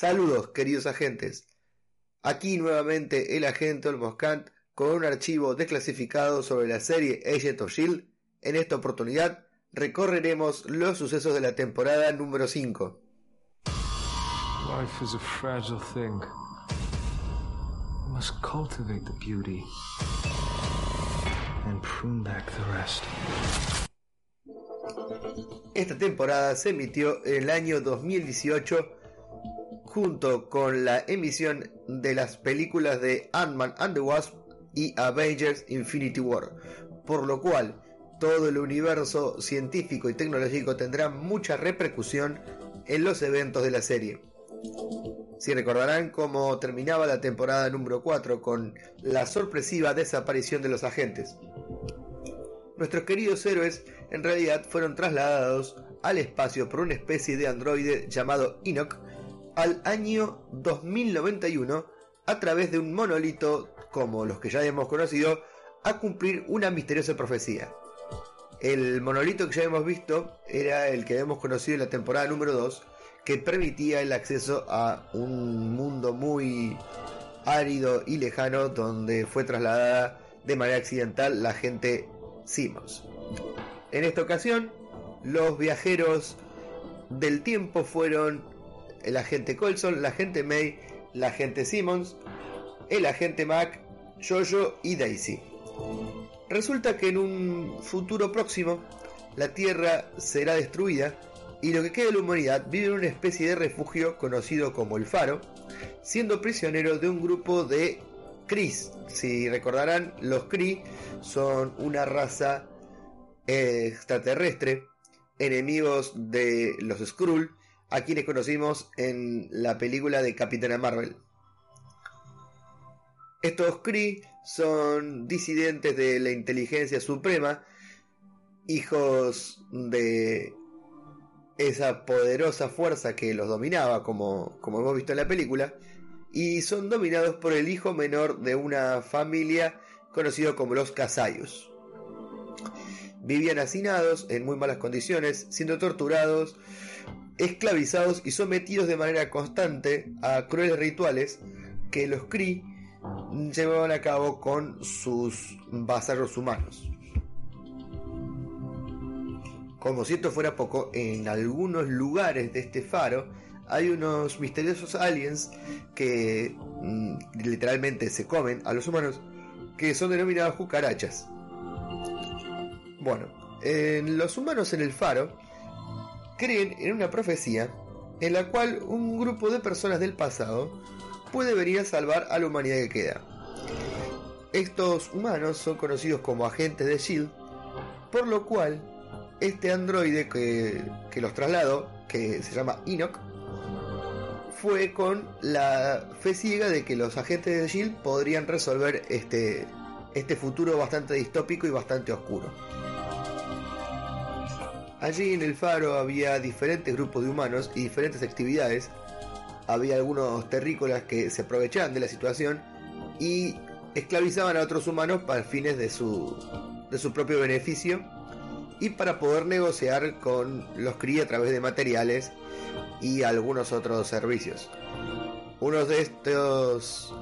Saludos, queridos agentes. Aquí nuevamente el agente Olmoscant con un archivo desclasificado sobre la serie Agent of Shield. En esta oportunidad recorreremos los sucesos de la temporada número 5. Life is a fragile thing. We must cultivate the beauty and prune back the rest. Esta temporada se emitió en el año 2018 junto con la emisión de las películas de Ant-Man and the Wasp y Avengers Infinity War, por lo cual todo el universo científico y tecnológico tendrá mucha repercusión en los eventos de la serie. Si recordarán cómo terminaba la temporada número 4 con la sorpresiva desaparición de los agentes. Nuestros queridos héroes en realidad fueron trasladados al espacio por una especie de androide llamado Enoch al año 2091 a través de un monolito como los que ya hemos conocido a cumplir una misteriosa profecía. El monolito que ya hemos visto era el que hemos conocido en la temporada número 2 que permitía el acceso a un mundo muy árido y lejano donde fue trasladada de manera accidental la gente Simmons. En esta ocasión, los viajeros del tiempo fueron el agente Colson, la agente May, la agente Simmons, el agente Mac, Jojo y Daisy. Resulta que en un futuro próximo la Tierra será destruida y lo que queda de la humanidad vive en una especie de refugio conocido como el Faro, siendo prisionero de un grupo de Kree. Si recordarán, los Kree son una raza extraterrestre, enemigos de los Skrull, a quienes conocimos en la película de Capitana Marvel. Estos Kree son disidentes de la inteligencia suprema, hijos de esa poderosa fuerza que los dominaba, como, como hemos visto en la película, y son dominados por el hijo menor de una familia conocido como los Kasayus. Vivían hacinados en muy malas condiciones, siendo torturados esclavizados y sometidos de manera constante a crueles rituales que los Kree llevaban a cabo con sus vasallos humanos. Como si esto fuera poco, en algunos lugares de este faro hay unos misteriosos aliens que mm, literalmente se comen a los humanos, que son denominados cucarachas. Bueno, en los humanos en el faro creen en una profecía en la cual un grupo de personas del pasado puede venir a salvar a la humanidad que queda. Estos humanos son conocidos como agentes de Shield, por lo cual este androide que, los trasladó, que se llama Enoch, fue con la fe ciega de que los agentes de Shield podrían resolver este, este futuro bastante distópico y bastante oscuro. Allí en el faro había diferentes grupos de humanos y diferentes actividades. Había algunos terrícolas que se aprovechaban de la situación y esclavizaban a otros humanos para fines de su, de su propio beneficio y para poder negociar con los CRI a través de materiales y algunos otros servicios. Uno de estos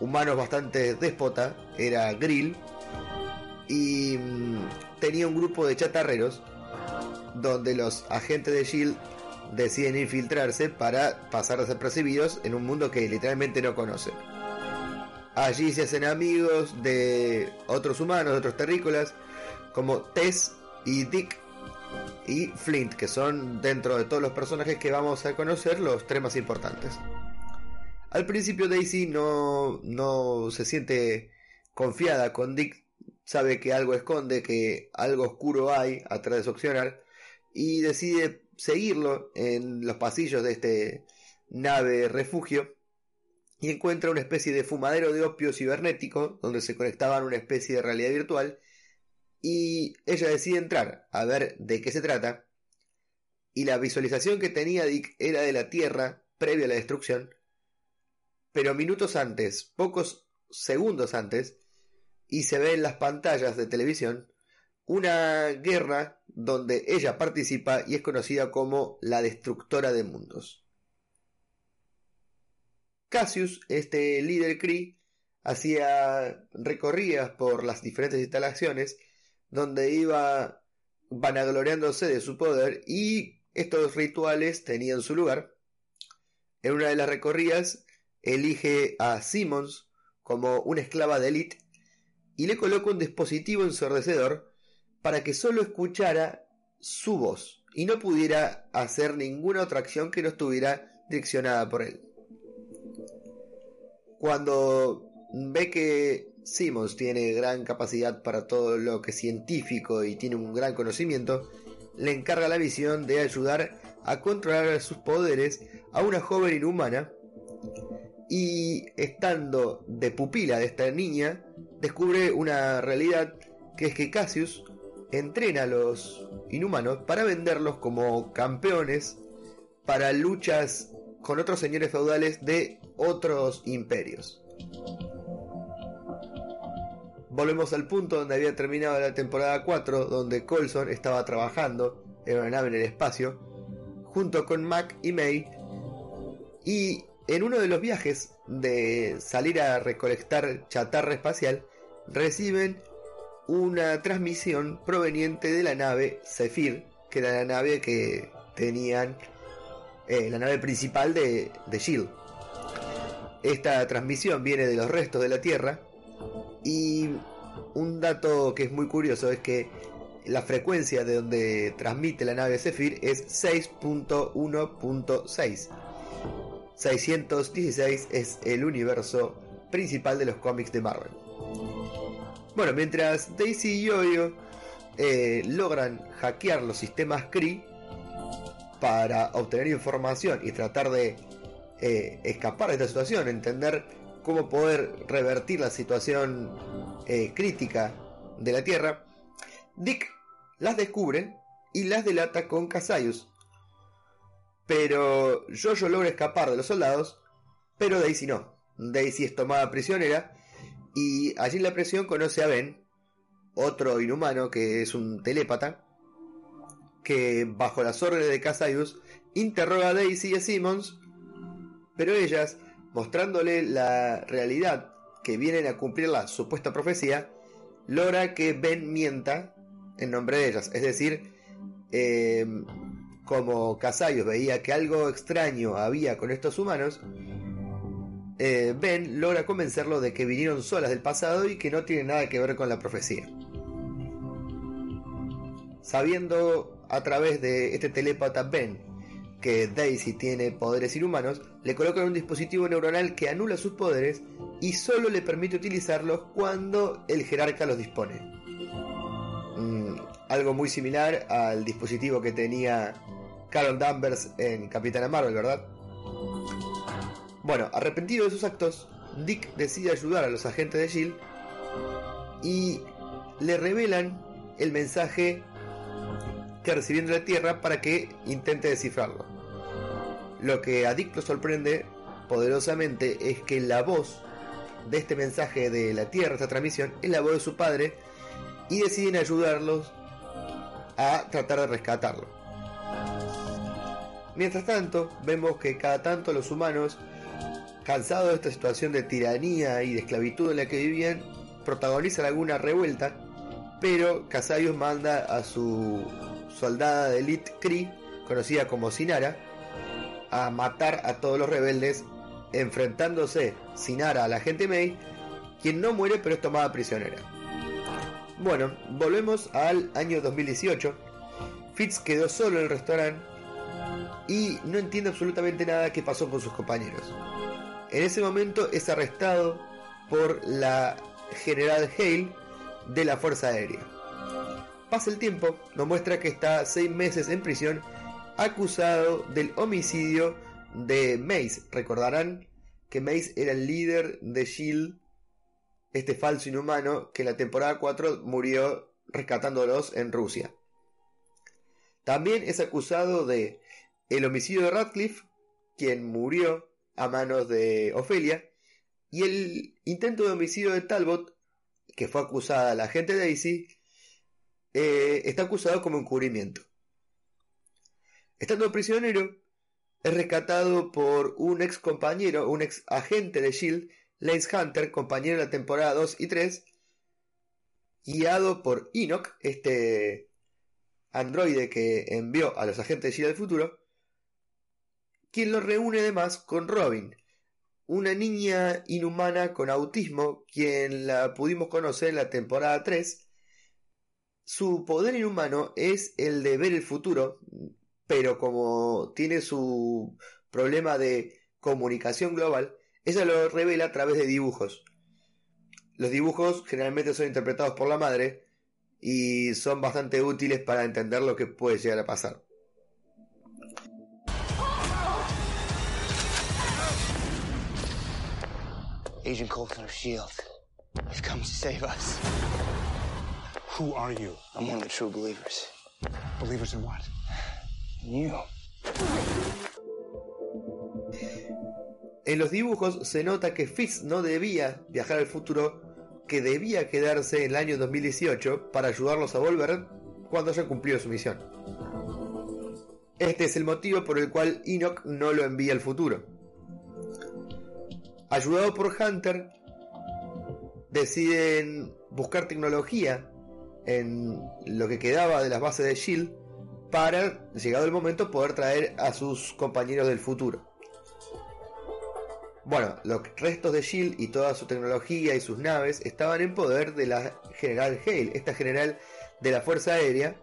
humanos bastante déspota era Grill y mm, tenía un grupo de chatarreros donde los agentes de Shield deciden infiltrarse para pasar desapercibidos en un mundo que literalmente no conocen. Allí se hacen amigos de otros humanos, de otros terrícolas, como Tess y Dick y Flint, que son dentro de todos los personajes que vamos a conocer los tres más importantes. Al principio Daisy no, no se siente confiada con Dick, sabe que algo esconde, que algo oscuro hay atrás de su opcional y decide seguirlo en los pasillos de este nave refugio y encuentra una especie de fumadero de opio cibernético donde se conectaban una especie de realidad virtual y ella decide entrar a ver de qué se trata. Y la visualización que tenía Dick era de la Tierra previa a la destrucción pero minutos antes, pocos segundos antes, y se ve en las pantallas de televisión una guerra donde ella participa y es conocida como la destructora de mundos. Cassius, este líder Cree, hacía recorridas por las diferentes instalaciones donde iba vanagloriándose de su poder y estos rituales tenían su lugar. En una de las recorridas elige a Simmons como una esclava de élite y le coloca un dispositivo ensordecedor para que solo escuchara su voz y no pudiera hacer ninguna otra acción que no estuviera direccionada por él. Cuando ve que Simmons tiene gran capacidad para todo lo que es científico y tiene un gran conocimiento, le encarga la misión de ayudar a controlar sus poderes a una joven inhumana y estando de pupila de esta niña, descubre una realidad que es que Cassius entrena a los inhumanos para venderlos como campeones para luchas con otros señores feudales de otros imperios. Volvemos al punto donde había terminado la temporada 4, donde Colson estaba trabajando en una nave en el espacio, junto con Mac y May, y en uno de los viajes de salir a recolectar chatarra espacial, reciben una transmisión proveniente de la nave Zephyr, que era la nave que tenían, eh, la nave principal de, de Shield. Esta transmisión viene de los restos de la Tierra y un dato que es muy curioso es que la frecuencia de donde transmite la nave Zephyr es 6.1.6 616 es el universo principal de los cómics de Marvel. Bueno, mientras Daisy y Yoyo eh, logran hackear los sistemas Kree para obtener información y tratar de eh, escapar de esta situación, entender cómo poder revertir la situación eh, crítica de la Tierra, Dick las descubre y las delata con Casayus, pero Jojo logra escapar de los soldados, pero Daisy no. Daisy es tomada prisionera y allí la prisión conoce a Ben, otro inhumano que es un telépata, que bajo las órdenes de Casayus interroga a Daisy y a Simmons, pero ellas, mostrándole la realidad que vienen a cumplir la supuesta profecía, logra que Ben mienta en nombre de ellas, es decir, eh, como Casayos veía que algo extraño había con estos humanos, eh, Ben logra convencerlo de que vinieron solas del pasado y que no tienen nada que ver con la profecía. Sabiendo a través de este telépata Ben que Daisy tiene poderes inhumanos, le colocan un dispositivo neuronal que anula sus poderes y solo le permite utilizarlos cuando el jerarca los dispone. Mm, algo muy similar al dispositivo que tenía Carol Danvers en Capitana Marvel, ¿verdad? Bueno, arrepentido de sus actos, Dick decide ayudar a los agentes de Shield y le revelan el mensaje que recibió de la Tierra para que intente descifrarlo. Lo que a Dick lo sorprende poderosamente es que la voz de este mensaje de la Tierra, esta transmisión, es la voz de su padre y deciden ayudarlos a tratar de rescatarlo. Mientras tanto, vemos que cada tanto los humanos, cansados de esta situación de tiranía y de esclavitud en la que vivían, protagonizan alguna revuelta, pero Casayos manda a su soldada de elite Kree, conocida como Sinara, a matar a todos los rebeldes, enfrentándose Sinara a la gente May, quien no muere pero es tomada prisionera. Bueno, volvemos al año 2018. Fitz quedó solo en el restaurante y no entiende absolutamente nada que pasó con sus compañeros. En ese momento es arrestado por la general Hale de la Fuerza Aérea. Pasa el tiempo, nos muestra que está seis meses en prisión acusado del homicidio de Mace. Recordarán que Mace era el líder de Shield, este falso inhumano que en la temporada 4 murió rescatándolos en Rusia. También es acusado de el homicidio de Radcliffe, quien murió a manos de Ofelia, y el intento de homicidio de Talbot, que fue acusada la agente Daisy, eh, está acusado como encubrimiento. Estando prisionero, es rescatado por un ex compañero, un ex agente de Shield, Lance Hunter, compañero de la temporada 2 y 3, guiado por Enoch, este androide que envió a los agentes de Shield del futuro, quien lo reúne además con Robin, una niña inhumana con autismo, quien la pudimos conocer en la temporada 3. Su poder inhumano es el de ver el futuro, pero como tiene su problema de comunicación global, ella lo revela a través de dibujos. Los dibujos generalmente son interpretados por la madre y son bastante útiles para entender lo que puede llegar a pasar. Agent Coulson of S.H.I.E.L.D. You've come to save us. Who are you? I'm one of the true believers. Believers in what? In you. En los dibujos se nota que Fitz no debía viajar al futuro, que debía quedarse en el año 2018 para ayudarlos a volver cuando haya cumplido su misión. Este es el motivo por el cual Enoch no lo envía al futuro. Ayudado por Hunter, deciden buscar tecnología en lo que quedaba de las bases de Shield para, llegado el momento, poder traer a sus compañeros del futuro. Bueno, los restos de Shield y toda su tecnología y sus naves estaban en poder de la General Hale, esta general de la Fuerza Aérea,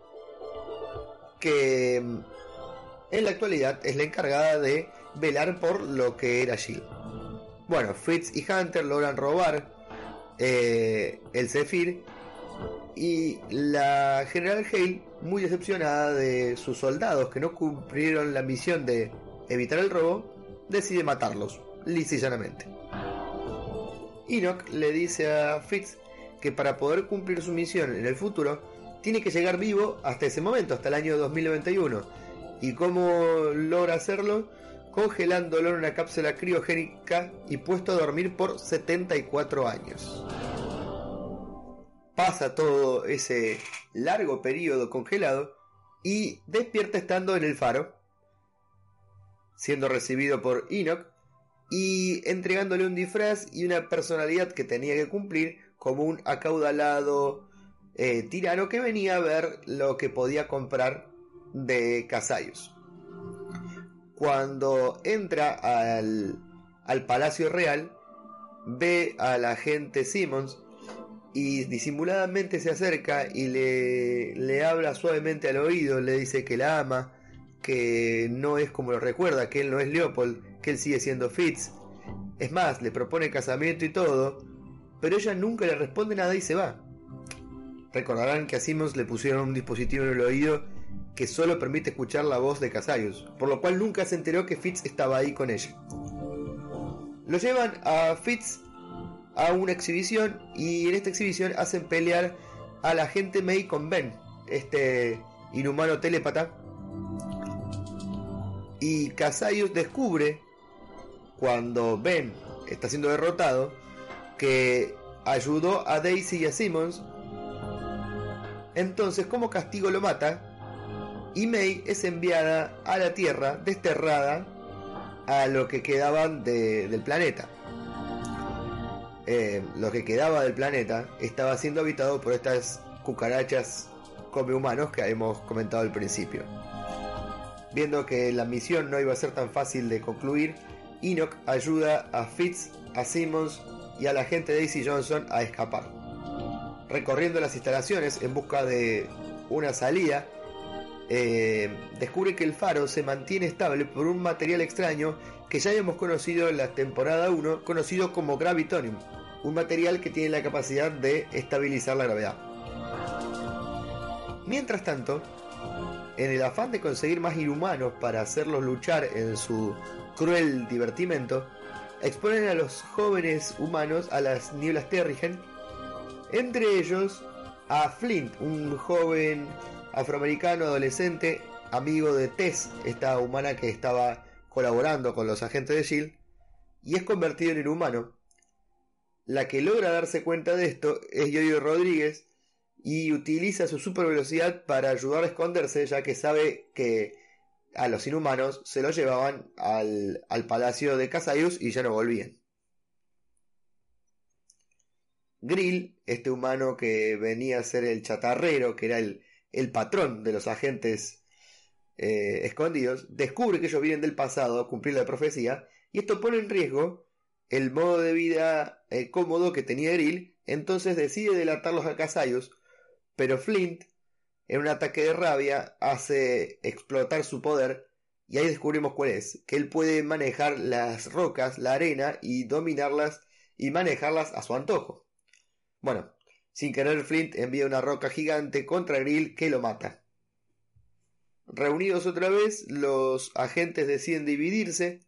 que mm, en la actualidad es la encargada de velar por lo que era Shield. Bueno, Fritz y Hunter logran robar eh, el Zephyr y la General Hale, muy decepcionada de sus soldados que no cumplieron la misión de evitar el robo, decide matarlos, lisa y llanamente. Enoch le dice a Fritz que para poder cumplir su misión en el futuro, tiene que llegar vivo hasta ese momento, hasta el año 2091. ¿Y cómo logra hacerlo? Congelándolo en una cápsula criogénica y puesto a dormir por 74 años. Pasa todo ese largo periodo congelado y despierta estando en el faro, siendo recibido por Enoch y entregándole un disfraz y una personalidad que tenía que cumplir como un acaudalado eh, tirano que venía a ver lo que podía comprar de Casayos cuando entra al, al Palacio Real, ve a la gente Simmons y disimuladamente se acerca y le, le habla suavemente al oído, le dice que la ama, que no es como lo recuerda, que él no es Leopold, que él sigue siendo Fitz. Es más, le propone casamiento y todo, pero ella nunca le responde nada y se va. Recordarán que a Simmons le pusieron un dispositivo en el oído que solo permite escuchar la voz de Casayos, por lo cual nunca se enteró que Fitz estaba ahí con ella. Lo llevan a Fitz a una exhibición y en esta exhibición hacen pelear a la gente May con Ben, este inhumano telépata. Y Casayos descubre, cuando Ben está siendo derrotado, que ayudó a Daisy y a Simmons. Entonces, como castigo lo mata y May es enviada a la Tierra, desterrada a lo que quedaban del planeta. Eh, lo que quedaba del planeta estaba siendo habitado por estas cucarachas come humanos que hemos comentado al principio. Viendo que la misión no iba a ser tan fácil de concluir, Enoch ayuda a Fitz, a Simmons y a la gente Daisy Johnson a escapar. Recorriendo las instalaciones en busca de una salida, eh, descubre que el faro se mantiene estable por un material extraño que ya habíamos conocido en la temporada 1, conocido como Gravitonium, un material que tiene la capacidad de estabilizar la gravedad. Mientras tanto, en el afán de conseguir más inhumanos para hacerlos luchar en su cruel divertimento, exponen a los jóvenes humanos a las nieblas Terrigen, entre ellos a Flint, un joven afroamericano adolescente, amigo de Tess, esta humana que estaba colaborando con los agentes de Shield, y es convertido en inhumano. La que logra darse cuenta de esto es Yoyo Rodríguez y utiliza su super velocidad para ayudar a esconderse, ya que sabe que a los inhumanos se los llevaban al, al palacio de Casaius y ya no volvían. Grill, este humano que venía a ser el chatarrero, que era el, el patrón de los agentes eh, escondidos, descubre que ellos vienen del pasado a cumplir la profecía y esto pone en riesgo el modo de vida eh, cómodo que tenía Grill, entonces decide delatarlos a Casaius, pero Flint, en un ataque de rabia, hace explotar su poder y ahí descubrimos cuál es, que él puede manejar las rocas, la arena y dominarlas y manejarlas a su antojo. Bueno, sin querer Flint envía una roca gigante contra Grill que lo mata. Reunidos otra vez, los agentes deciden dividirse.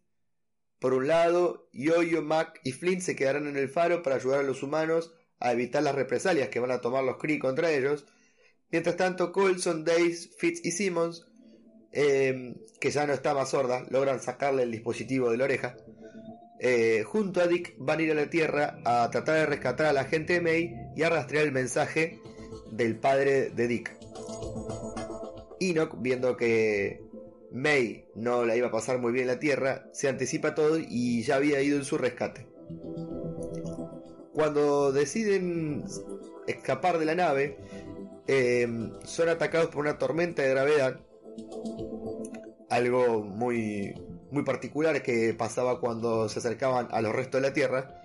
Por un lado, Yoyo, Mac y Flint se quedarán en el faro para ayudar a los humanos a evitar las represalias que van a tomar los Kree contra ellos. Mientras tanto, Colson, Dace, Fitz y Simmons, eh, que ya no está más sorda, logran sacarle el dispositivo de la oreja. Eh, junto a Dick van a ir a la Tierra a tratar de rescatar a la gente de May y a rastrear el mensaje del padre de Dick. Enoch, viendo que May no la iba a pasar muy bien en la Tierra, se anticipa todo y ya había ido en su rescate. Cuando deciden escapar de la nave, eh, son atacados por una tormenta de gravedad. Algo muy, muy particular que pasaba cuando se acercaban a los restos de la Tierra.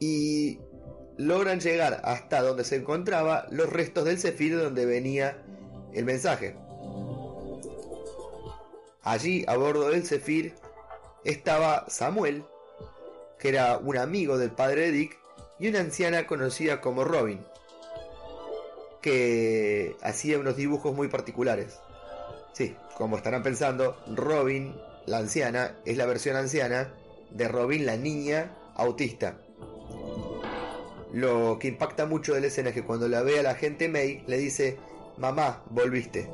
Y logran llegar hasta donde se encontraba los restos del Zephyr donde venía el mensaje. Allí, a bordo del Zephyr, estaba Samuel, que era un amigo del padre de Dick, y una anciana conocida como Robin, que hacía unos dibujos muy particulares. Sí, como estarán pensando, Robin, la anciana, es la versión anciana de Robin, la niña autista. Lo que impacta mucho de la escena es que cuando la ve a la gente May, le dice, mamá, volviste.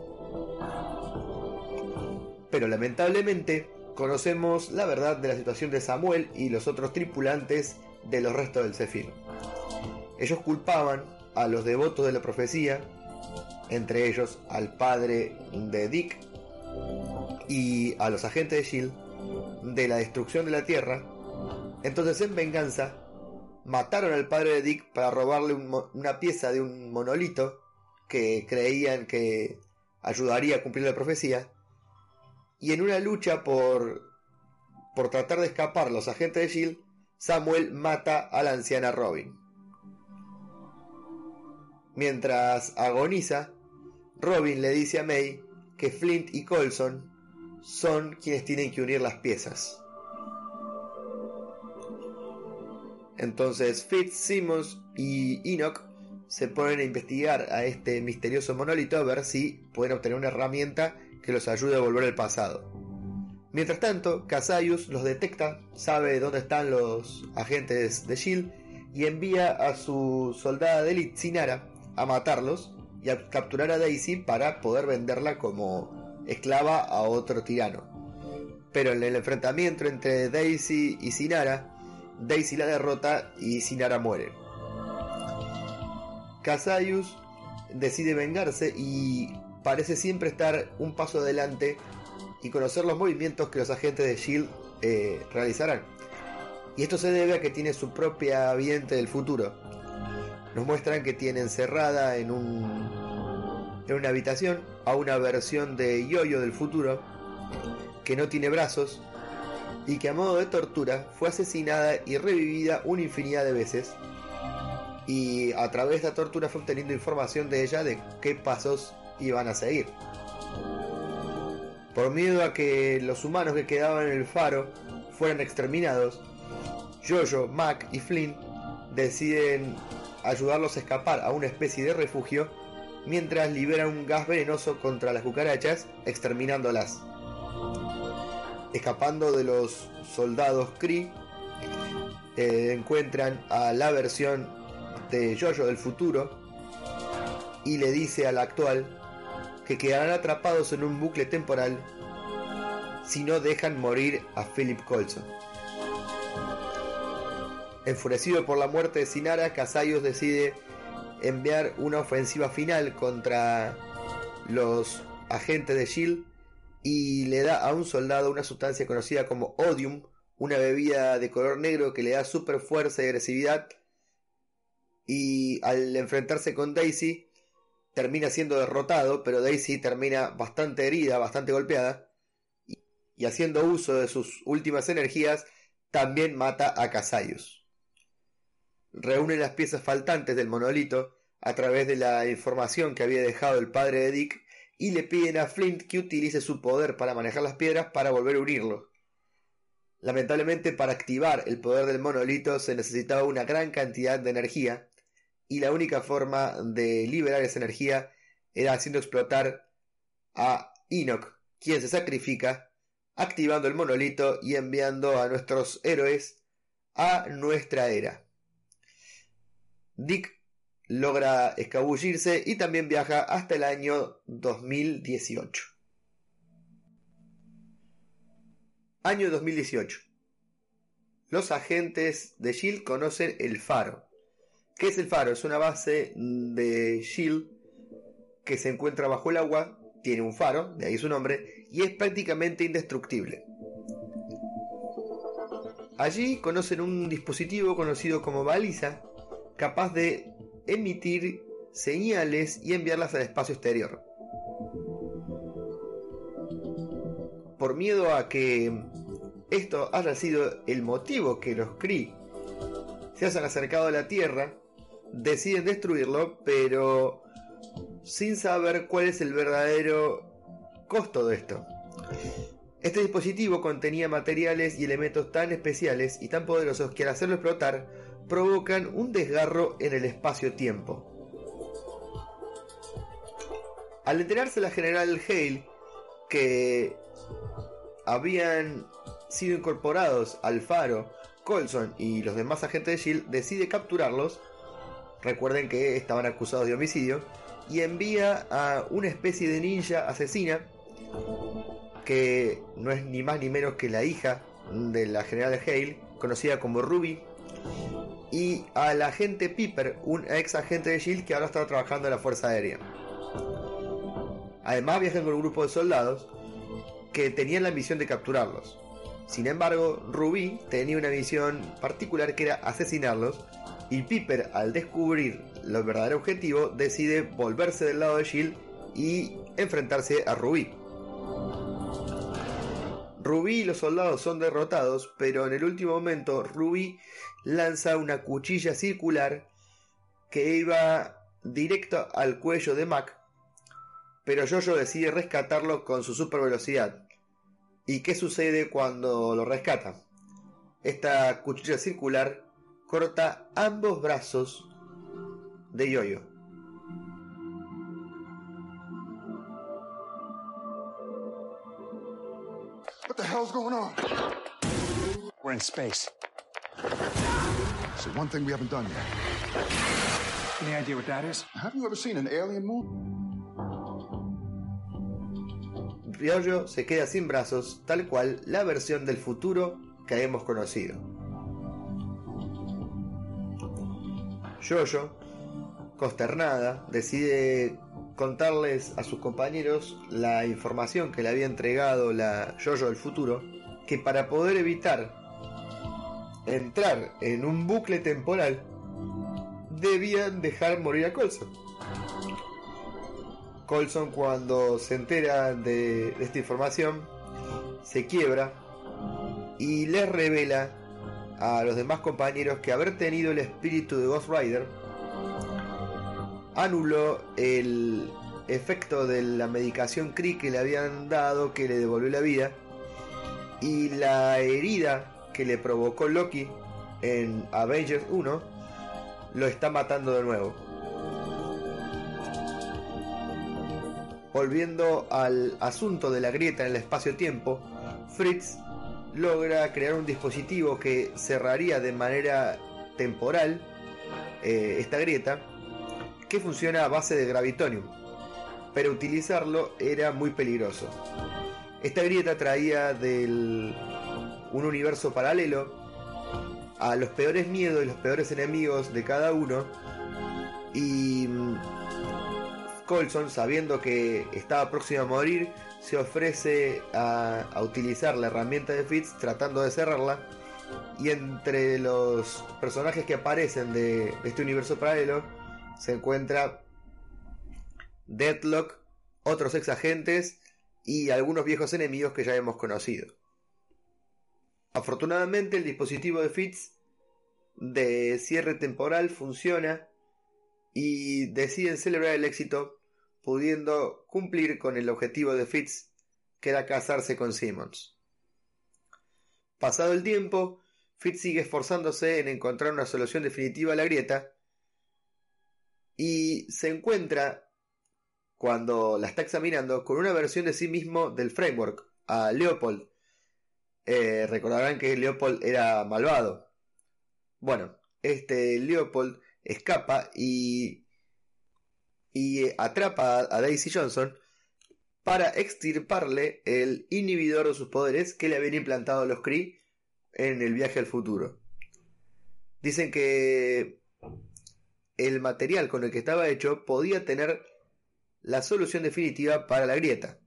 Pero lamentablemente conocemos la verdad de la situación de Samuel y los otros tripulantes de los restos del Zephyr. Ellos culpaban a los devotos de la profecía, entre ellos al padre de Dick y a los agentes de Shield, de la destrucción de la Tierra. Entonces, en venganza, mataron al padre de Dick para robarle una pieza de un monolito que creían que ayudaría a cumplir la profecía. Y en una lucha por, por tratar de escapar los agentes de Shield, Samuel mata a la anciana Robin. Mientras agoniza, Robin le dice a May que Flint y Colson son quienes tienen que unir las piezas. Entonces Fitz, Simmons y Enoch se ponen a investigar a este misterioso monolito a ver si pueden obtener una herramienta que los ayude a volver al pasado. Mientras tanto, Casaius los detecta, sabe dónde están los agentes de Shield y envía a su soldada de élite Sinara a matarlos y a capturar a Daisy para poder venderla como esclava a otro tirano. Pero en el enfrentamiento entre Daisy y Sinara, Daisy la derrota y Sinara muere. Casaius decide vengarse y parece siempre estar un paso adelante y conocer los movimientos que los agentes de Shield eh, realizarán. Y esto se debe a que tiene su propia vidente del futuro. Nos muestran que tiene encerrada en, un, en una habitación a una versión de Yoyo del futuro que no tiene brazos y que a modo de tortura fue asesinada y revivida una infinidad de veces y a través de la tortura fue obteniendo información de ella de qué pasos iban a seguir. Por miedo a que los humanos que quedaban en el faro fueran exterminados, Jojo, Mac y Flynn deciden ayudarlos a escapar a una especie de refugio mientras liberan un gas venenoso contra las cucarachas, exterminándolas. Escapando de los soldados Kree, eh, encuentran a la versión de Jojo del futuro y le dice al actual que quedarán atrapados en un bucle temporal si no dejan morir a Philip Colson. Enfurecido por la muerte de Sinara, Casayos decide enviar una ofensiva final contra los agentes de Shield y le da a un soldado una sustancia conocida como odium, una bebida de color negro que le da super fuerza y agresividad. Y al enfrentarse con Daisy, termina siendo derrotado, pero Daisy termina bastante herida, bastante golpeada. Y haciendo uso de sus últimas energías, también mata a Casayus. Reúne las piezas faltantes del monolito a través de la información que había dejado el padre de Dick y le piden a Flint que utilice su poder para manejar las piedras para volver a unirlo. Lamentablemente para activar el poder del monolito se necesitaba una gran cantidad de energía y la única forma de liberar esa energía era haciendo explotar a Enoch, quien se sacrifica, activando el monolito y enviando a nuestros héroes a nuestra era. Dick logra escabullirse y también viaja hasta el año 2018. Año 2018. Los agentes de Shield conocen el faro. ¿Qué es el faro? Es una base de Shield que se encuentra bajo el agua, tiene un faro, de ahí su nombre, y es prácticamente indestructible. Allí conocen un dispositivo conocido como baliza, capaz de emitir señales y enviarlas al espacio exterior. Por miedo a que esto haya sido el motivo que los Kree se hayan acercado a la Tierra, deciden destruirlo, pero sin saber cuál es el verdadero costo de esto. Este dispositivo contenía materiales y elementos tan especiales y tan poderosos que al hacerlo explotar provocan un desgarro en el espacio-tiempo. Al enterarse la general Hale que habían sido incorporados al faro Colson y los demás agentes de Shield, decide capturarlos. Recuerden que estaban acusados de homicidio y envía a una especie de ninja asesina que no es ni más ni menos que la hija de la general Hale, conocida como Ruby, y al agente Piper, un ex agente de Shield que ahora está trabajando en la Fuerza Aérea. Además viajan con un grupo de soldados que tenían la misión de capturarlos. Sin embargo, Ruby tenía una misión particular que era asesinarlos y Piper al descubrir el verdadero objetivo decide volverse del lado de Shield y enfrentarse a Ruby. Ruby y los soldados son derrotados, pero en el último momento Ruby lanza una cuchilla circular que iba directo al cuello de Mac, pero Jojo decide rescatarlo con su super velocidad. ¿Y qué sucede cuando lo rescata? Esta cuchilla circular corta ambos brazos de Yoyo. What the hell's going on? We're in space. So one thing we haven't done yet. Any idea what that is? Have you ever seen an alien movie? Ryoyo se queda sin brazos, tal cual la versión del futuro que hemos conocido. Yoyo, consternada, decide contarles a sus compañeros la información que le había entregado la Yoyo del futuro, que para poder evitar entrar en un bucle temporal, debían dejar morir a Colson. Colson cuando se entera de, esta información se quiebra y les revela a los demás compañeros que haber tenido el espíritu de Ghost Rider anuló el efecto de la medicación Kree que le habían dado que le devolvió la vida y la herida que le provocó Loki en Avengers 1 lo está matando de nuevo. Volviendo al asunto de la grieta en el espacio-tiempo, Fritz logra crear un dispositivo que cerraría de manera temporal eh, esta grieta, que funciona a base de gravitonium, pero utilizarlo era muy peligroso. Esta grieta traía del un universo paralelo a los peores miedos y los peores enemigos de cada uno y mm, Colson, sabiendo que estaba próximo a morir, se ofrece a, utilizar la herramienta de Fitz tratando de cerrarla. Y entre los personajes que aparecen de, de este universo paralelo se encuentra Deadlock, otros ex agentes y algunos viejos enemigos que ya hemos conocido. Afortunadamente el dispositivo de Fitz de cierre temporal funciona y deciden celebrar el éxito pudiendo cumplir con el objetivo de Fitz que era casarse con Simmons. Pasado el tiempo, Fitz sigue esforzándose en encontrar una solución definitiva a la grieta y se encuentra cuando la está examinando con una versión de sí mismo del framework, a Leopold. Eh, recordarán que Leopold era malvado. Bueno, este Leopold escapa y, y atrapa a Daisy Johnson para extirparle el inhibidor de sus poderes que le habían implantado los Kree en el viaje al futuro. Dicen que el material con el que estaba hecho podía tener la solución definitiva para la grieta.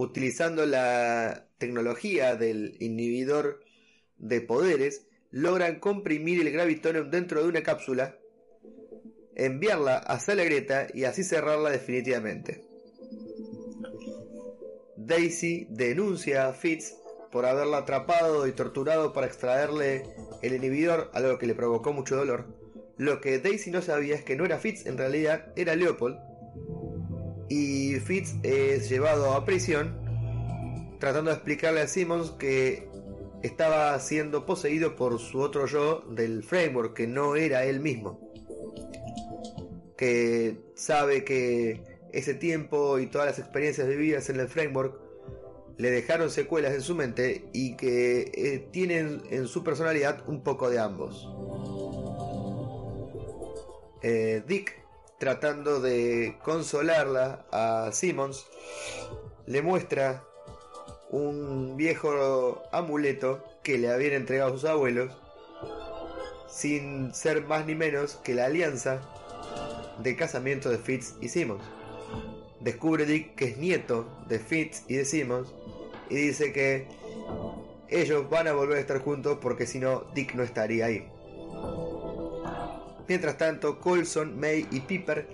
Utilizando la tecnología del inhibidor de poderes, logran comprimir el gravitonium dentro de una cápsula, enviarla hacia la grieta y así cerrarla definitivamente. Daisy denuncia a Fitz por haberla atrapado y torturado para extraerle el inhibidor, algo que le provocó mucho dolor. Lo que Daisy no sabía es que no era Fitz, en realidad era Leopold. Y Fitz es llevado a prisión, tratando de explicarle a Simmons que estaba siendo poseído por su otro yo del framework, que no era él mismo. Que sabe que ese tiempo y todas las experiencias vividas en el framework le dejaron secuelas en su mente y que eh, tienen en su personalidad un poco de ambos. Eh, Dick, tratando de consolarla a Simmons, le muestra un viejo amuleto que le habían entregado sus abuelos, sin ser más ni menos que la alianza de casamiento de Fitz y Simmons. Descubre Dick que es nieto de Fitz y de Simmons y dice que ellos van a volver a estar juntos porque si no Dick no estaría ahí. Mientras tanto, Colson, May y Piper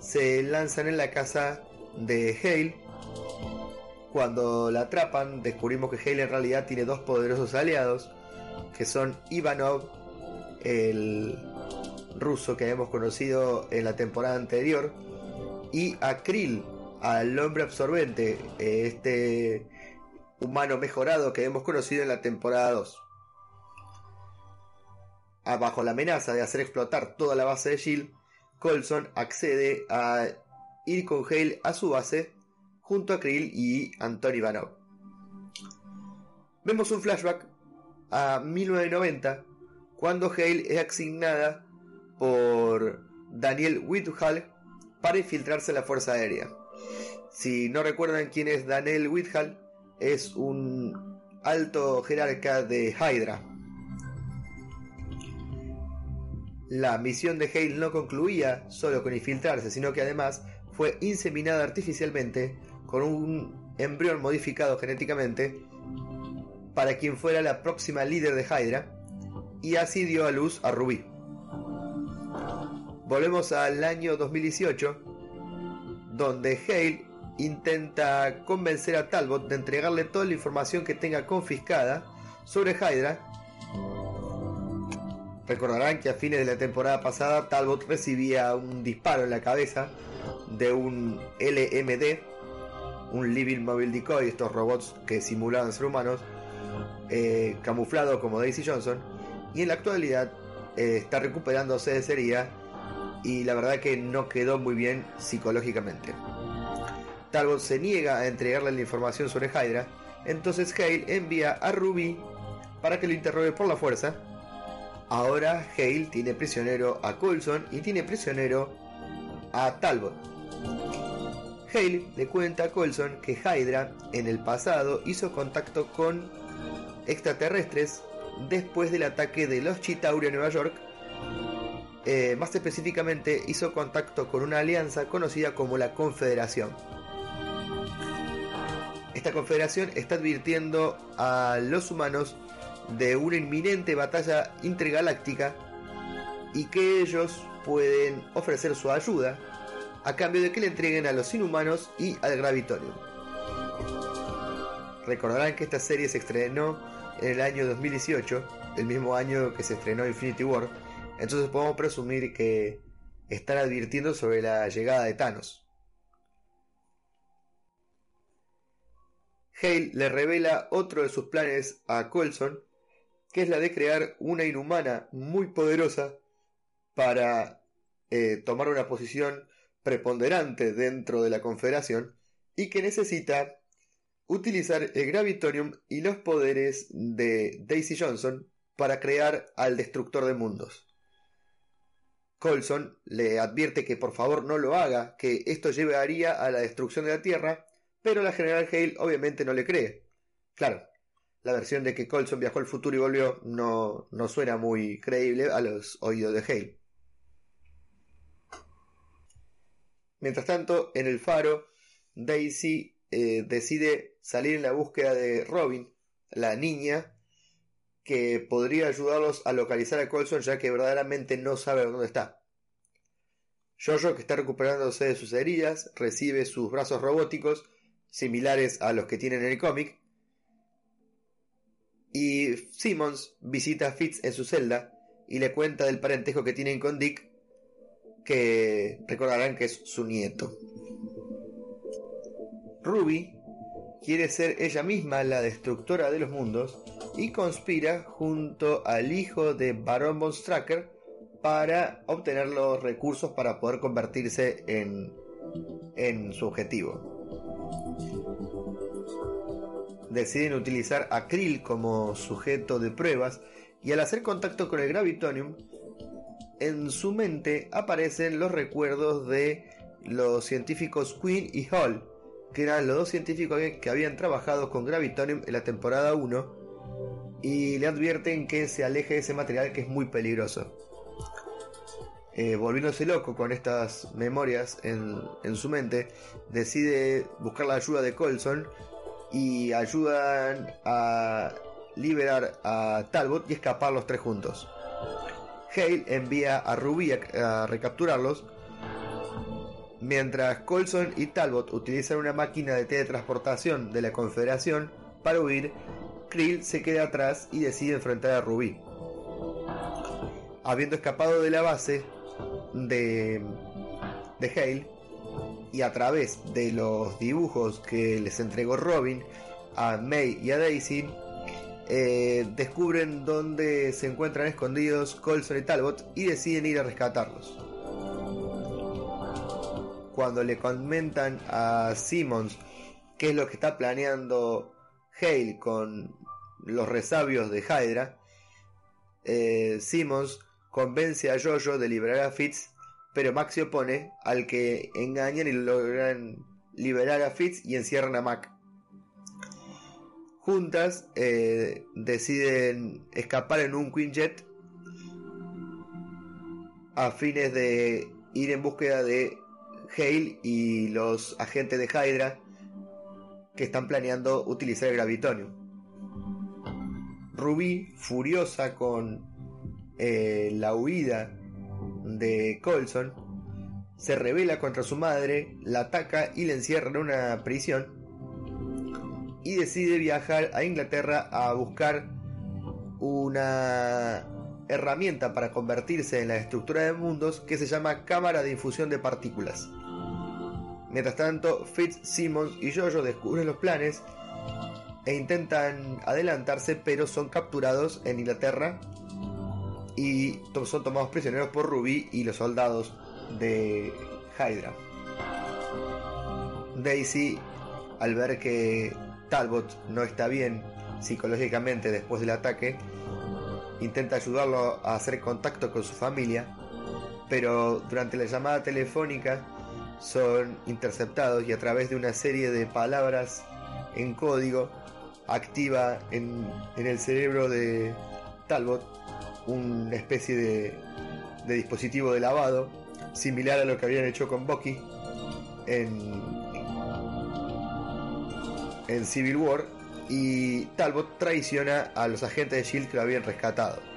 se lanzan en la casa de Hale. Cuando la atrapan, descubrimos que Hale en realidad tiene dos poderosos aliados, que son Ivanov, el ruso que hemos conocido en la temporada anterior, y a Krill, al hombre absorbente, este humano mejorado que hemos conocido en la temporada 2. Bajo la amenaza de hacer explotar toda la base de Shield, Colson accede a ir con Hale a su base junto a Krill y Anton Ivanov. Vemos un flashback a 1990 cuando Hale es asignada por Daniel Whithall para infiltrarse en la Fuerza Aérea. Si no recuerdan quién es Daniel Whithall, es un alto jerarca de Hydra. La misión de Hale no concluía solo con infiltrarse, sino que además fue inseminada artificialmente con un embrión modificado genéticamente para quien fuera la próxima líder de Hydra y así dio a luz a Ruby. Volvemos al año 2018 donde Hale intenta convencer a Talbot de entregarle toda la información que tenga confiscada sobre Hydra. Recordarán que a fines de la temporada pasada Talbot recibía un disparo en la cabeza de un LMD, un Living Mobile Decoy, estos robots que simulaban ser humanos, eh, camuflado como Daisy Johnson, y en la actualidad eh, está recuperándose de herida y la verdad que no quedó muy bien psicológicamente. Talbot se niega a entregarle la información sobre Hydra, entonces Hale envía a Ruby para que lo interrogue por la fuerza. Ahora Hale tiene prisionero a Coulson y tiene prisionero a Talbot. Hale le cuenta a Coulson que Hydra en el pasado hizo contacto con extraterrestres después del ataque de los Chitauri a Nueva York. Eh, más específicamente hizo contacto con una alianza conocida como la Confederación. esta confederación está advirtiendo a los humanos de una inminente batalla intergaláctica y que ellos pueden ofrecer su ayuda a cambio de que le entreguen a los inhumanos y al Gravitorium. Recordarán que esta serie se estrenó en el año 2018, el mismo año que se estrenó Infinity War, entonces podemos presumir que están advirtiendo sobre la llegada de Thanos. Hale le revela otro de sus planes a Coulson, que es la de crear una inhumana muy poderosa para eh, tomar una posición preponderante dentro de la Confederación y que necesita utilizar el Gravitorium y los poderes de Daisy Johnson para crear al Destructor de Mundos. Colson le advierte que por favor no lo haga, que esto llevaría a la destrucción de la Tierra, pero la general Hale obviamente no le cree. Claro, la versión de que Colson viajó al futuro y volvió no, no suena muy creíble a los oídos de Hale. Mientras tanto, en el faro, Daisy eh, decide salir en la búsqueda de Robin, la niña, que podría ayudarlos a localizar a Colson ya que verdaderamente no sabe dónde está. Jojo, que está recuperándose de sus heridas, recibe sus brazos robóticos, similares a los que tiene en el cómic, y Simmons visita a Fitz en su celda y le cuenta del parentesco que tienen con Dick que recordarán que es su nieto. Ruby quiere ser ella misma la destructora de los mundos y conspira junto al hijo de Baron von Stracker para obtener los recursos para poder convertirse en, en su objetivo. Deciden utilizar a Krill como sujeto de pruebas y al hacer contacto con el Gravitonium en su mente aparecen los recuerdos de los científicos Quinn y Hall, que eran los dos científicos que habían trabajado con Gravitonium en la temporada 1 y le advierten que se aleje de ese material que es muy peligroso. Eh, volviéndose loco con estas memorias en, en, su mente, decide buscar la ayuda de Colson y ayudan a liberar a Talbot y escapar los tres juntos. Hale envía a Ruby a, recapturarlos, mientras Colson y Talbot utilizan una máquina de teletransportación de la Confederación para huir, Krill se queda atrás y decide enfrentar a Ruby. Habiendo escapado de la base de, de Hale y a través de los dibujos que les entregó Robin a May y a Daisy, eh, descubren dónde se encuentran escondidos Colson y Talbot y deciden ir a rescatarlos. Cuando le comentan a Simmons qué es lo que está planeando Hale con los resabios de Hydra, eh, Simmons convence a Jojo de liberar a Fitz, pero Max se opone al que engañan y logran liberar a Fitz y encierran a Mac juntas eh, deciden escapar en un Quinjet a fines de ir en búsqueda de Hale y los agentes de Hydra que están planeando utilizar el Gravitonio. Ruby, furiosa con eh, la huida de Colson, se revela contra su madre, la ataca y la encierra en una prisión y decide viajar a Inglaterra a buscar una herramienta para convertirse en la estructura de mundos que se llama cámara de infusión de partículas. Mientras tanto, Fitz, Simmons y Jojo descubren los planes e intentan adelantarse, pero son capturados en Inglaterra y son tomados prisioneros por Ruby y los soldados de Hydra. Daisy, al ver que Talbot no está bien psicológicamente después del ataque, intenta ayudarlo a hacer contacto con su familia, pero durante la llamada telefónica son interceptados y a través de una serie de palabras en código activa en, el cerebro de Talbot una especie de, dispositivo de lavado similar a lo que habían hecho con Bucky en en Civil War y Talbot traiciona a los agentes de Shield que lo habían rescatado.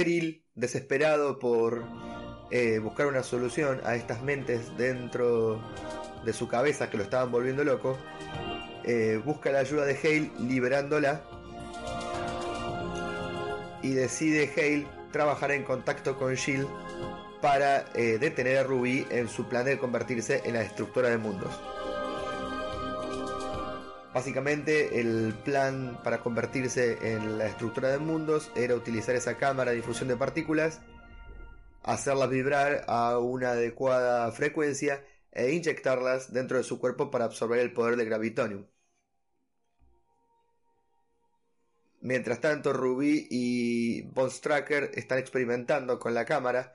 Krill, desesperado por eh, buscar una solución a estas mentes dentro de su cabeza que lo estaban volviendo loco, eh, busca la ayuda de Hale liberándola y decide Hale trabajar en contacto con Shield para eh, detener a Ruby en su plan de convertirse en la destructora de mundos. Básicamente el plan para convertirse en la destructora de mundos era utilizar esa cámara de difusión de partículas, hacerlas vibrar a una adecuada frecuencia e inyectarlas dentro de su cuerpo para absorber el poder del gravitonium. Mientras tanto, Ruby y Von Stracker están experimentando con la cámara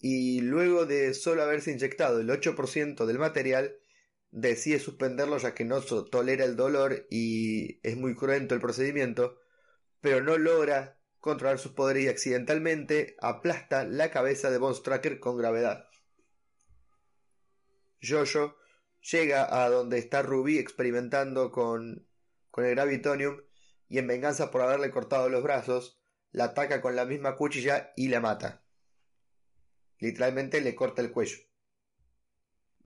y luego de solo haberse inyectado el 8% del material, decide suspenderlo ya que no tolera el dolor y es muy cruento el procedimiento, pero no logra controlar sus poderes y accidentalmente aplasta la cabeza de Von Stracker con gravedad. Jojo llega a donde está Ruby experimentando con, con el gravitonium y en venganza por haberle cortado los brazos, la ataca con la misma cuchilla y la mata. Literalmente le corta el cuello.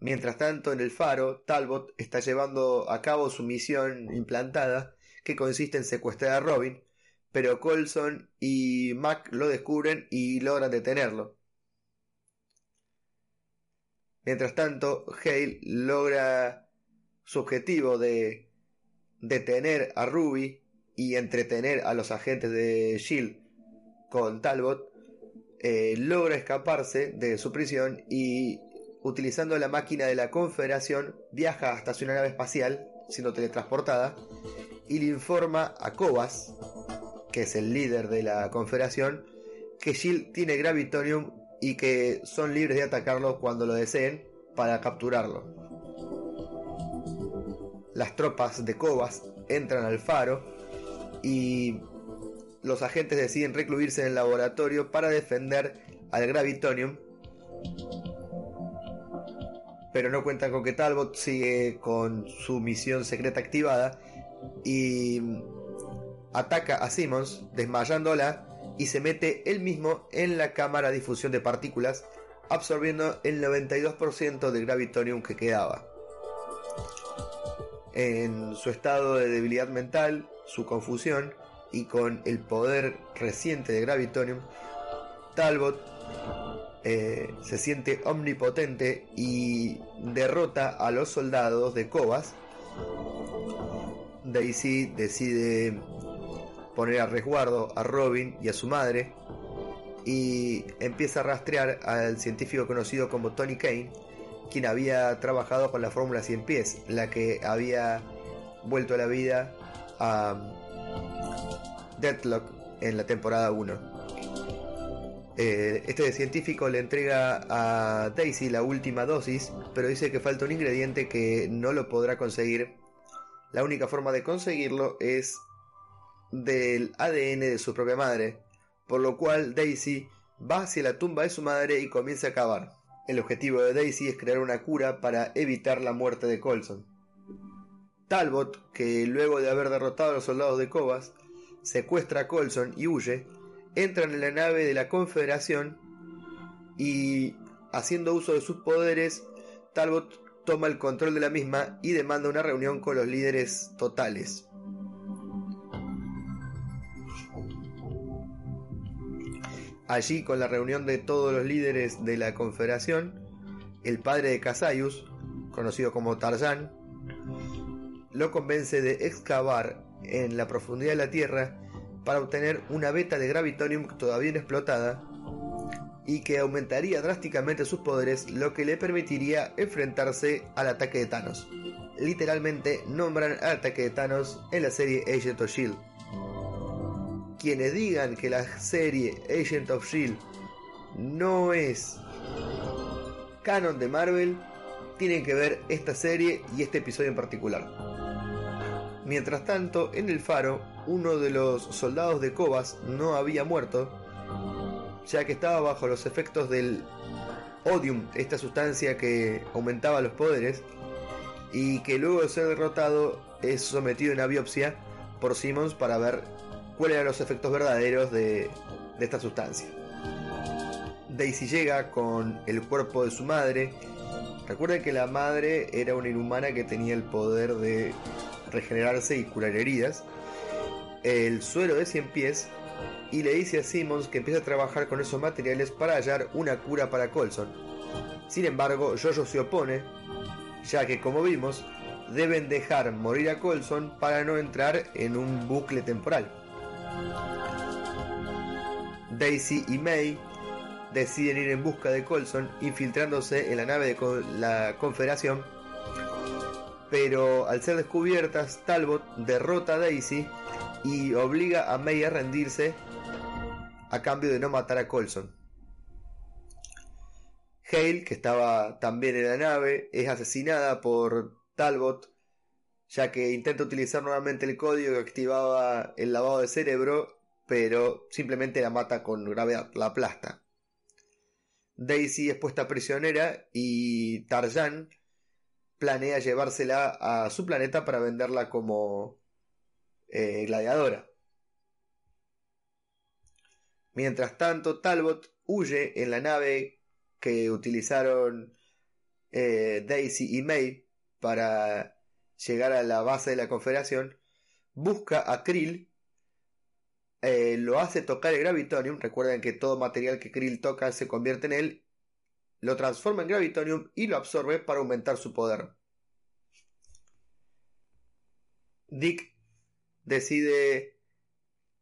Mientras tanto, en el faro, Talbot está llevando a cabo su misión implantada, que consiste en secuestrar a Robin, pero Colson y Mac lo descubren y logran detenerlo. Mientras tanto, Hale logra su objetivo de detener a Ruby y entretener a los agentes de Shield con Talbot, eh, logra escaparse de su prisión y utilizando la máquina de la Confederación viaja hasta su nave espacial, siendo teletransportada, y le informa a Cobas, que es el líder de la Confederación, que Shield tiene Gravitonium y que son libres de atacarlo cuando lo deseen para capturarlo. Las tropas de Cobas entran al faro y los agentes deciden recluirse en el laboratorio para defender al Gravitonium. Pero no cuentan con que Talbot sigue con su misión secreta activada y ataca a Simmons desmayándola y se mete él mismo en la cámara de difusión de partículas absorbiendo el 92% del gravitonium que quedaba. En su estado de debilidad mental, su confusión y con el poder reciente de Gravitonium, Talbot eh, se siente omnipotente y derrota a los soldados de Cobas. Daisy decide poner a resguardo a Robin y a su madre y empieza a rastrear al científico conocido como Tony Kane, quien había trabajado con la fórmula 100 pies, la que había vuelto a la vida a Deadlock en la temporada 1. Eh, este científico le entrega a Daisy la última dosis, pero dice que falta un ingrediente que no lo podrá conseguir. La única forma de conseguirlo es del ADN de su propia madre, por lo cual Daisy va hacia la tumba de su madre y comienza a cavar. El objetivo de Daisy es crear una cura para evitar la muerte de Colson. Talbot, que luego de haber derrotado a los soldados de Cobas, secuestra a Colson y huye, entra en la nave de la Confederación y, haciendo uso de sus poderes, Talbot toma el control de la misma y demanda una reunión con los líderes totales. Allí, con la reunión de todos los líderes de la Confederación, el padre de Casayus, conocido como Tarzán, lo convence de excavar en la profundidad de la Tierra para obtener una beta de gravitonium todavía inexplotada y que aumentaría drásticamente sus poderes, lo que le permitiría enfrentarse al ataque de Thanos. Literalmente nombran al ataque de Thanos en la serie Agent of Shield quienes digan que la serie Agent of Shield no es canon de Marvel, tienen que ver esta serie y este episodio en particular. Mientras tanto, en el faro, uno de los soldados de Cobas no había muerto, ya que estaba bajo los efectos del odium, esta sustancia que aumentaba los poderes, y que luego de ser derrotado es sometido a una biopsia por Simmons para ver cuáles eran los efectos verdaderos de, de esta sustancia. Daisy llega con el cuerpo de su madre. Recuerden que la madre era una inhumana que tenía el poder de regenerarse y curar heridas. El suero de 100 pies y le dice a Simmons que empiece a trabajar con esos materiales para hallar una cura para Colson. Sin embargo, Jojo se opone, ya que como vimos, deben dejar morir a Colson para no entrar en un bucle temporal. Daisy y May deciden ir en busca de Colson, infiltrándose en la nave de la Confederación. Pero al ser descubiertas, Talbot derrota a Daisy y obliga a May a rendirse a cambio de no matar a Colson. Hale, que estaba también en la nave, es asesinada por Talbot, ya que intenta utilizar nuevamente el código que activaba el lavado de cerebro, pero simplemente la mata con gravedad, la aplasta. Daisy es puesta prisionera y Tarjan planea llevársela a su planeta para venderla como eh, gladiadora. Mientras tanto, Talbot huye en la nave que utilizaron eh, Daisy y May para llegar a la base de la Confederación, busca a Krill eh, lo hace tocar el Gravitonium. Recuerden que todo material que Krill toca se convierte en él. Lo transforma en Gravitonium y lo absorbe para aumentar su poder. Dick decide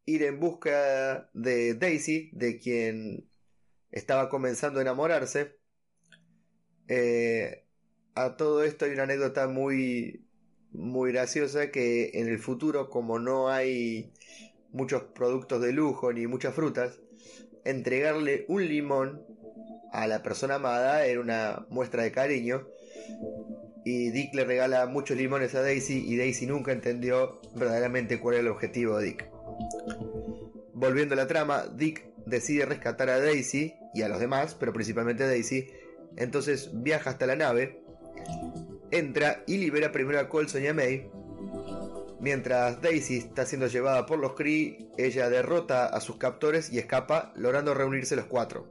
ir en busca de Daisy, de quien estaba comenzando a enamorarse. Eh, a todo esto hay una anécdota muy muy graciosa que en el futuro como no hay muchos productos de lujo ni muchas frutas, entregarle un limón a la persona amada era una muestra de cariño. Y Dick le regala muchos limones a Daisy y Daisy nunca entendió verdaderamente cuál era el objetivo de Dick. Volviendo a la trama, Dick decide rescatar a Daisy y a los demás, pero principalmente a Daisy. Entonces viaja hasta la nave, entra y libera primero a Colson y a May, Mientras Daisy está siendo llevada por los Kree, ella derrota a sus captores y escapa, logrando reunirse los cuatro.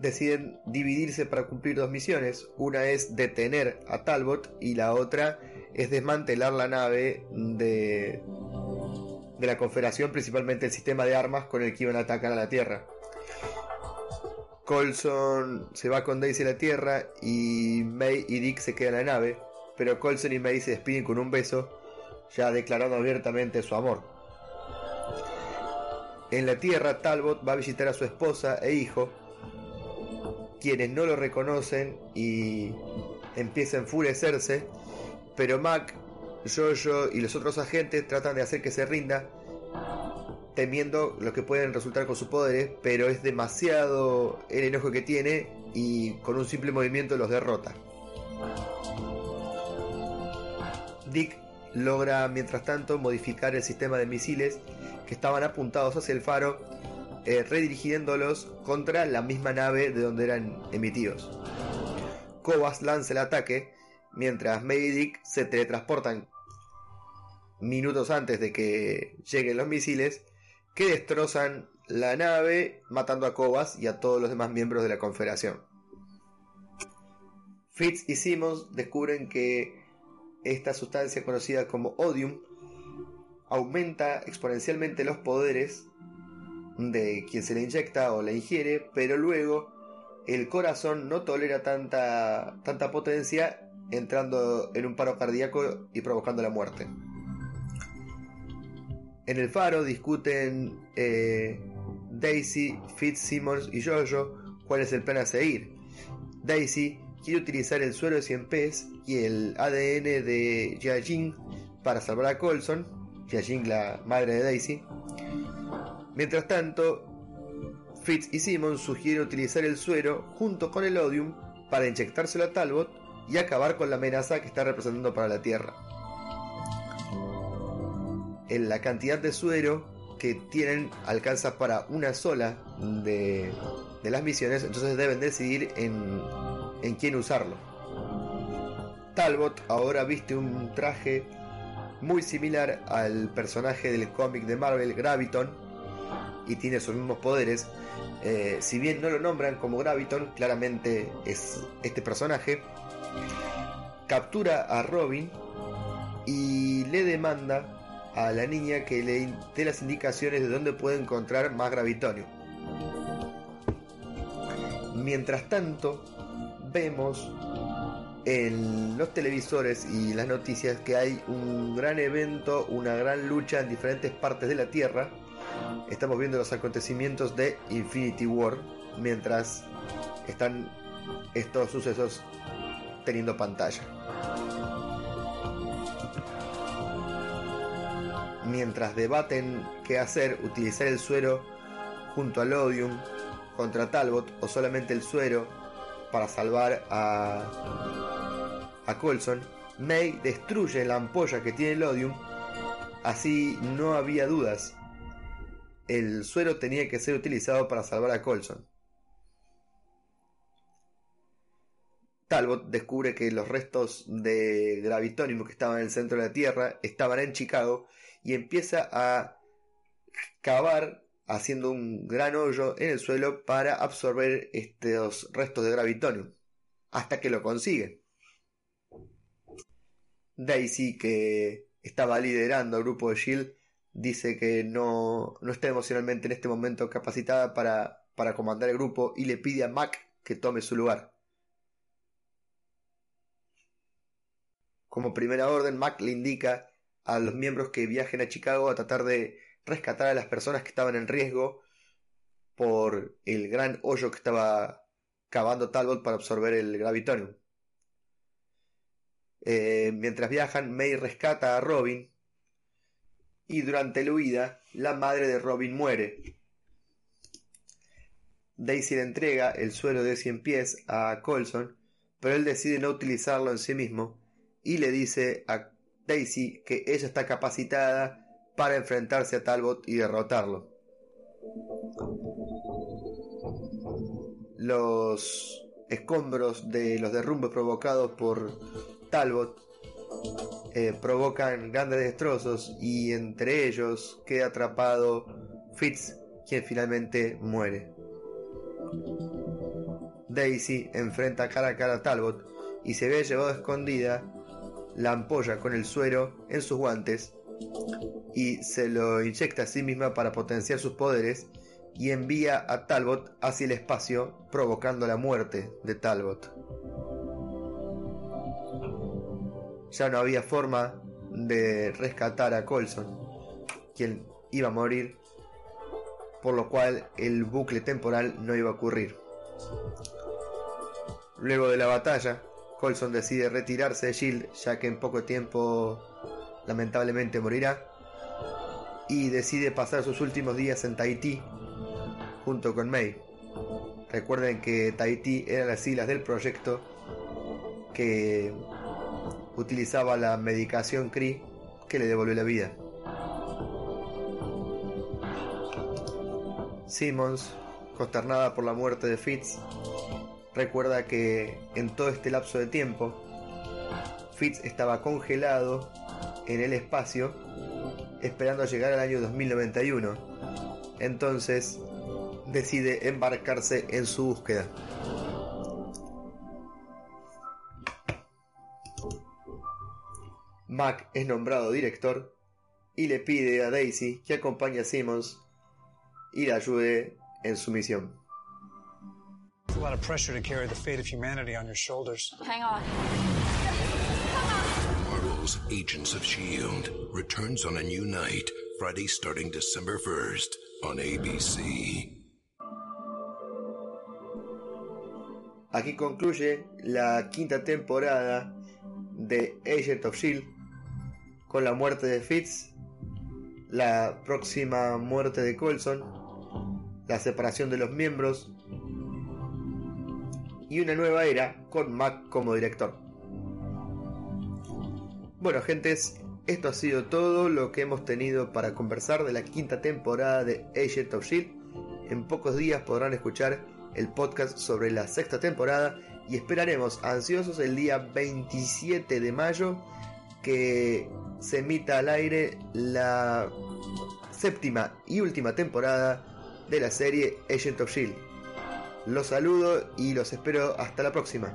Deciden dividirse para cumplir dos misiones. Una es detener a Talbot y la otra es desmantelar la nave de, de la Confederación, principalmente el sistema de armas con el que iban a atacar a la Tierra. Colson se va con Daisy a la Tierra y May y Dick se quedan en la nave pero Colson y May se despiden con un beso, ya declarando abiertamente su amor. En la Tierra, Talbot va a visitar a su esposa e hijo, quienes no lo reconocen y empieza a enfurecerse, pero Mac, Jojo y los otros agentes tratan de hacer que se rinda, temiendo lo que pueden resultar con sus poderes, pero es demasiado el enojo que tiene y con un simple movimiento los derrota. Dick logra, mientras tanto, modificar el sistema de misiles que estaban apuntados hacia el faro, eh, redirigiéndolos contra la misma nave de donde eran emitidos. Cobas lanza el ataque, mientras May y Dick se teletransportan minutos antes de que lleguen los misiles, que destrozan la nave, matando a Cobas y a todos los demás miembros de la Confederación. Fitz y Simmons descubren que esta sustancia conocida como odium aumenta exponencialmente los poderes de quien se le inyecta o le ingiere, pero luego el corazón no tolera tanta, tanta potencia entrando en un paro cardíaco y provocando la muerte. En el faro discuten eh, Daisy, Fitzsimmons y Jojo cuál es el plan a seguir. Daisy quiere utilizar el suelo de 100 pies y el ADN de Jing para salvar a Colson, Jing la madre de Daisy. Mientras tanto, Fitz y Simon sugieren utilizar el suero junto con el Odium para inyectárselo a Talbot y acabar con la amenaza que está representando para la Tierra. en la cantidad de suero que tienen alcanza para una sola de, las misiones, entonces deben decidir en, en quién usarlo. Talbot ahora viste un traje muy similar al personaje del cómic de Marvel Graviton y tiene sus mismos poderes. Eh, si bien no lo nombran como Graviton, claramente es este personaje. Captura a Robin y le demanda a la niña que le dé las indicaciones de dónde puede encontrar más gravitonio. Mientras tanto, vemos en los televisores y las noticias que hay un gran evento, una gran lucha en diferentes partes de la Tierra. Estamos viendo los acontecimientos de Infinity War mientras están estos sucesos teniendo pantalla. Mientras debaten qué hacer, utilizar el suero junto al Odium contra Talbot o solamente el suero para salvar a, a Colson, May destruye la ampolla que tiene el Odium. Así no había dudas. El suero tenía que ser utilizado para salvar a Colson. Talbot descubre que los restos de gravitonium que estaban en el centro de la Tierra estaban en Chicago y empieza a cavar haciendo un gran hoyo en el suelo para absorber estos restos de gravitonium hasta que lo consigue. Daisy, que estaba liderando el grupo de Shield, dice que no, no está emocionalmente en este momento capacitada para, para comandar el grupo y le pide a Mac que tome su lugar. Como primera orden, Mac le indica a los miembros que viajen a Chicago a tratar de rescatar a las personas que estaban en riesgo por el gran hoyo que estaba cavando Talbot para absorber el gravitonium. Eh, mientras viajan, May rescata a Robin y durante la huida, la madre de Robin muere. Daisy le entrega el suelo de 100 pies a Colson, pero él decide no utilizarlo en sí mismo y le dice a Daisy que ella está capacitada para enfrentarse a Talbot y derrotarlo. Los escombros de los derrumbes provocados por Talbot eh, provocan grandes destrozos y entre ellos queda atrapado Fitz, quien finalmente muere. Daisy enfrenta cara a cara a Talbot y se ve llevado escondida la ampolla con el suero en sus guantes y se lo inyecta a sí misma para potenciar sus poderes y envía a Talbot hacia el espacio provocando la muerte de Talbot. Ya no había forma de rescatar a Colson, quien iba a morir, por lo cual el bucle temporal no iba a ocurrir. Luego de la batalla, Colson decide retirarse de Shield ya que en poco tiempo lamentablemente morirá y decide pasar sus últimos días en Tahití junto con May. Recuerden que Tahití eran las siglas del proyecto que utilizaba la medicación Cree que le devolvió la vida. Simmons, consternada por la muerte de Fitz, recuerda que en todo este lapso de tiempo, Fitz estaba congelado en el espacio esperando llegar al año 2091. Entonces decide embarcarse en su búsqueda. Mac es nombrado director y le pide a Daisy que acompañe a Simmons y la ayude en su misión. It's a lot of pressure to carry the fate of humanity on your shoulders. Hang on. Marvel's Agents of S.H.I.E.L.D. returns on a new night, Friday starting December 1st on ABC. Aquí concluye la quinta temporada de Agent of Shield con la muerte de Fitz, la próxima muerte de Colson, la separación de los miembros y una nueva era con Mac como director. Bueno, gentes, esto ha sido todo lo que hemos tenido para conversar de la quinta temporada de Agent of Shield. En pocos días podrán escuchar el podcast sobre la sexta temporada y esperaremos ansiosos el día 27 de mayo que se emita al aire la séptima y última temporada de la serie Agent of Shield. Los saludo y los espero hasta la próxima.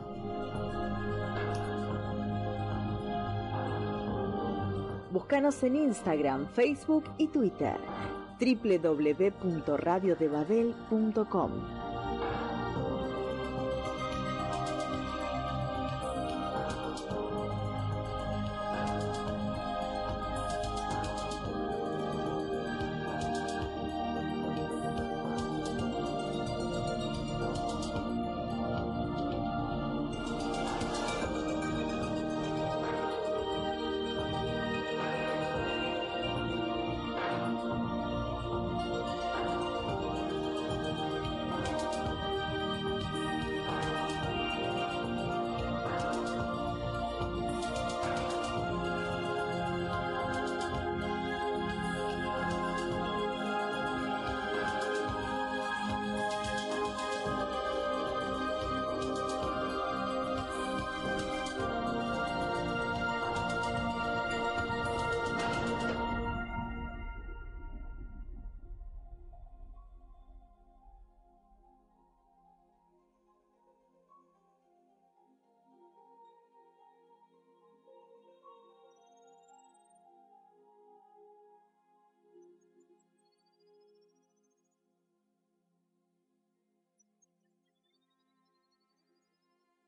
Búscanos en Instagram, Facebook y Twitter www.radiodebabel.com.